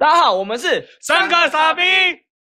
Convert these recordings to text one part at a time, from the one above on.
大家好，我们是三个傻逼，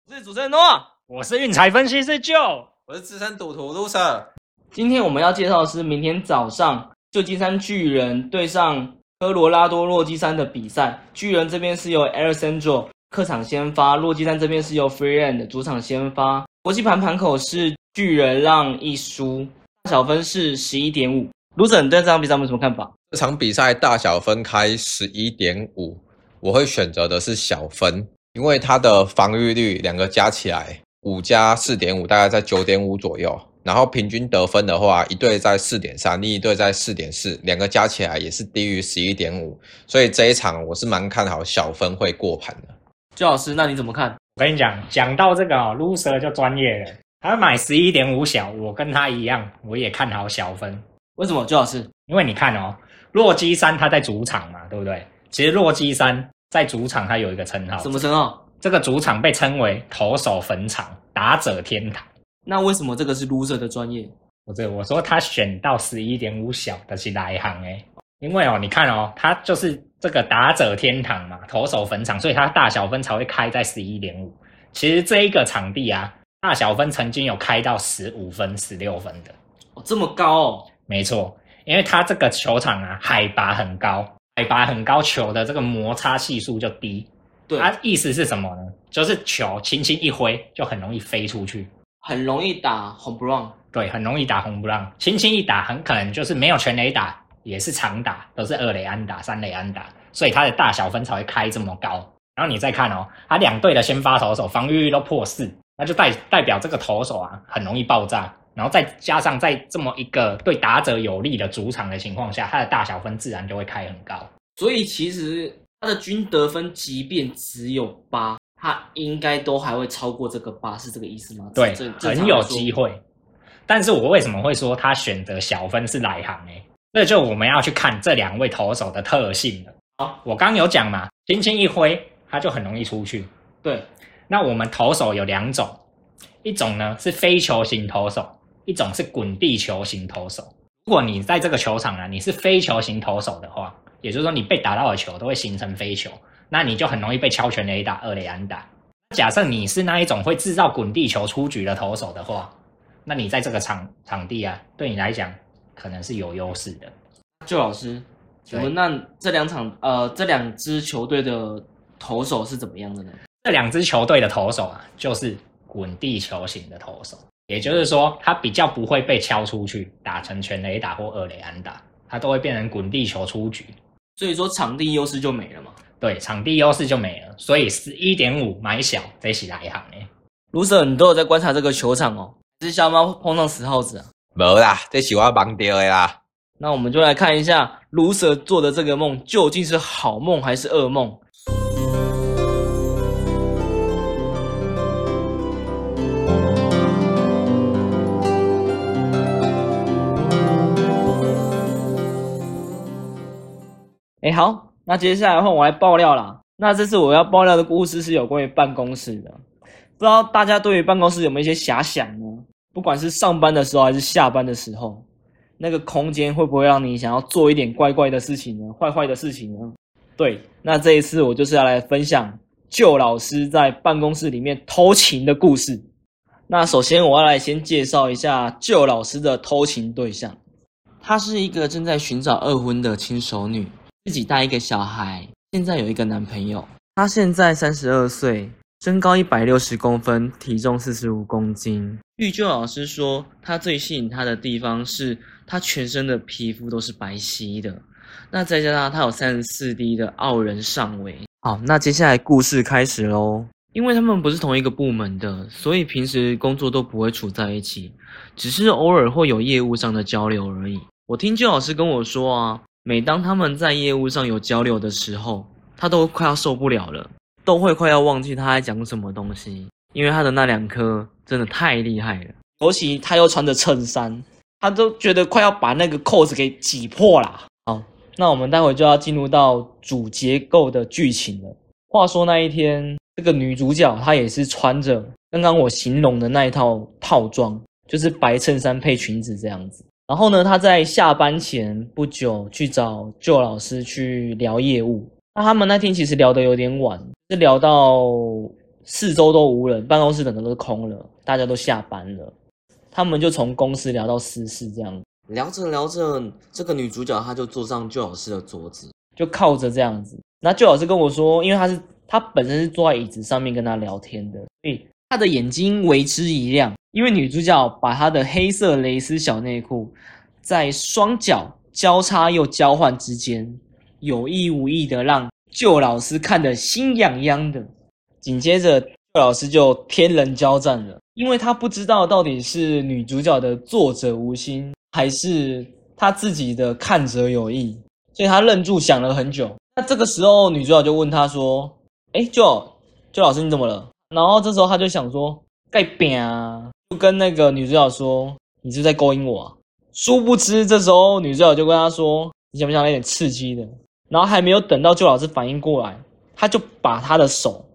我是主持人诺瓦。我是运财分析师 Joe。我是资深赌徒 Loser，今天我们要介绍的是明天早上旧金山巨人对上科罗拉多洛基山的比赛。巨人这边是由 Alessandro 客场先发，洛基山这边是由 Freeland 主场先发。国际盘盘口是巨人让一输，小分是十一点五。Loser，你对这场比赛有什么看法？这场比赛大小分开十一点五，我会选择的是小分，因为它的防御率两个加起来五加四点五，大概在九点五左右。然后平均得分的话，一队在四点三，另一队在四点四，两个加起来也是低于十一点五，所以这一场我是蛮看好小分会过盘的。周老师，那你怎么看？我跟你讲，讲到这个哦，loser 就专业了。他买十一点五小，我跟他一样，我也看好小分。为什么？周老师，因为你看哦，洛基山他在主场嘛，对不对？其实洛基山在主场他有一个称号，什么称号？这个主场被称为投手坟场、打者天堂。那为什么这个是 loser 的专业？不是，我说他选到十一点五小的是哪一行哎？因为哦，你看哦，他就是这个打者天堂嘛，投手坟场，所以他大小分才会开在十一点五。其实这一个场地啊，大小分曾经有开到十五分、十六分的，哦，这么高哦。没错，因为它这个球场啊，海拔很高，海拔很高，球的这个摩擦系数就低。对，它意思是什么呢？就是球轻轻一挥就很容易飞出去，很容易打红不让。对，很容易打红不让，轻轻一打很可能就是没有全垒打，也是长打，都是二垒安打、三垒安打，所以它的大小分才会开这么高。然后你再看哦，它两队的先发投手防御率都破四，那就代代表这个投手啊很容易爆炸。然后再加上在这么一个对打者有利的主场的情况下，它的大小分自然就会开很高。所以其实他的均得分即便只有八，他应该都还会超过这个八，是这个意思吗？对这，很有机。会。但是我为什么会说他选择小分是来行呢？这就我们要去看这两位投手的特性了。好，我刚有讲嘛，轻轻一挥，他就很容易出去。对，那我们投手有两种，一种呢是非球型投手，一种是滚地球型投手。如果你在这个球场啊，你是飞球型投手的话，也就是说你被打到的球都会形成飞球，那你就很容易被敲全垒打、二垒安打。假设你是那一种会制造滚地球出局的投手的话，那你在这个场场地啊，对你来讲可能是有优势的。周老师，请对问那这两场呃这两支球队的投手是怎么样的呢？这两支球队的投手啊，就是滚地球型的投手，也就是说，他比较不会被敲出去，打成全垒打或二垒安打，他都会变成滚地球出局。所以说场地优势就没了嘛。对，场地优势就没了，所以十一点五买小，这是来一行诶。卢 Sir，你都有在观察这个球场哦，还是小猫碰上死耗子啊？没啦，这是我盲掉的啦。那我们就来看一下卢 Sir 做的这个梦究竟是好梦还是噩梦。哎，好，那接下来换我来爆料啦。那这次我要爆料的故事是有关于办公室的，不知道大家对于办公室有没有一些遐想呢？不管是上班的时候还是下班的时候，那个空间会不会让你想要做一点怪怪的事情呢？坏坏的事情呢？对，那这一次我就是要来分享旧老师在办公室里面偷情的故事。那首先我要来先介绍一下旧老师的偷情对象，她是一个正在寻找二婚的轻熟女，自己带一个小孩，现在有一个男朋友。她现在三十二岁，身高一百六十公分，体重四十五公斤。据旧老师说，她最吸引她的地方是她全身的皮肤都是白皙的，那再加上她有三十四 D 的傲人上围。好，那接下来故事开始喽。因为他们不是同一个部门的，所以平时工作都不会处在一起，只是偶尔会有业务上的交流而已。我听旧老师跟我说啊，每当他们在业务上有交流的时候，他都快要受不了了，都会快要忘记他在讲什么东西，因为他的那两颗真的太厉害了。尤其他又穿着衬衫，他都觉得快要把那个扣子给挤破啦。好，那我们待会就要进入到主结构的剧情了。话说那一天，这个女主角她也是穿着刚刚我形容的那一套套装，就是白衬衫配裙子这样子。然后呢，他在下班前不久去找旧老师去聊业务。那他们那天其实聊得有点晚，是聊到四周都无人，办公室整个都是空了，大家都下班了。他们就从公司聊到私事，这样聊着聊着，这个女主角她就坐上旧老师的桌子，就靠着这样子。那旧老师跟我说，因为他是他本身是坐在椅子上面跟他聊天的，所以他的眼睛为之一亮，因为女主角把她的黑色蕾丝小内裤在双脚交叉又交换之间，有意无意的让旧老师看得心痒痒的。紧接着，旧老师就天人交战了。因为他不知道到底是女主角的作者无心，还是他自己的看者有意，所以他愣住想了很久。那这个时候，女主角就问他说：“哎，旧旧老师你怎么了？”然后这时候他就想说：“盖饼啊！”就跟那个女主角说：“你是在勾引我？”啊？”殊不知这时候女主角就跟他说：“你想不想来点刺激的？”然后还没有等到旧老师反应过来，他就把他的手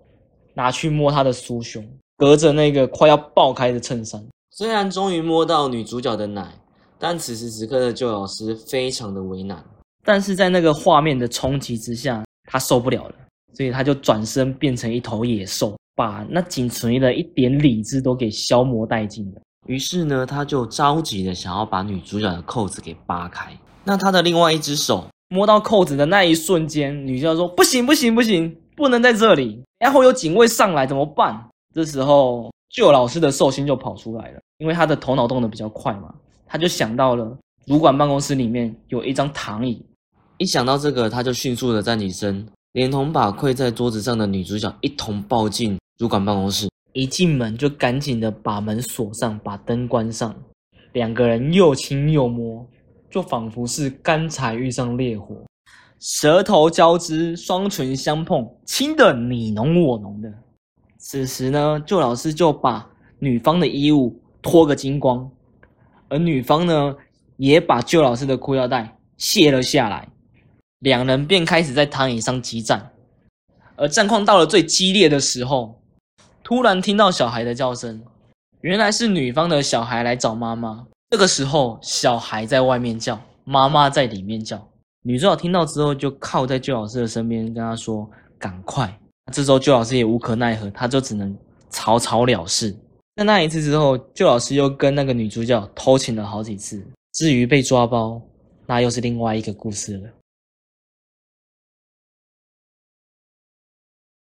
拿去摸他的酥胸。隔着那个快要爆开的衬衫，虽然终于摸到女主角的奶，但此时此刻的旧老师非常的为难。但是在那个画面的冲击之下，他受不了了，所以他就转身变成一头野兽，把那仅存的一点理智都给消磨殆尽了。于是呢，他就着急的想要把女主角的扣子给扒开。那他的另外一只手摸到扣子的那一瞬间，女主角说：“不行，不行，不行，不能在这里，然后有警卫上来怎么办？”这时候，旧老师的寿星就跑出来了，因为他的头脑动得比较快嘛，他就想到了主管办公室里面有一张躺椅，一想到这个，他就迅速的站起身，连同把跪在桌子上的女主角一同抱进主管办公室。一进门就赶紧的把门锁上，把灯关上，两个人又亲又摸，就仿佛是干柴遇上烈火，舌头交织，双唇相碰，亲的你侬我侬的。此时呢，旧老师就把女方的衣物脱个精光，而女方呢，也把旧老师的裤腰带卸了下来，两人便开始在躺椅上激战。而战况到了最激烈的时候，突然听到小孩的叫声，原来是女方的小孩来找妈妈。这个时候，小孩在外面叫，妈妈在里面叫。女主角听到之后，就靠在旧老师的身边，跟他说：“赶快。”这时候，旧老师也无可奈何，他就只能草草了事。在那一次之后，旧老师又跟那个女主角偷情了好几次。至于被抓包，那又是另外一个故事了。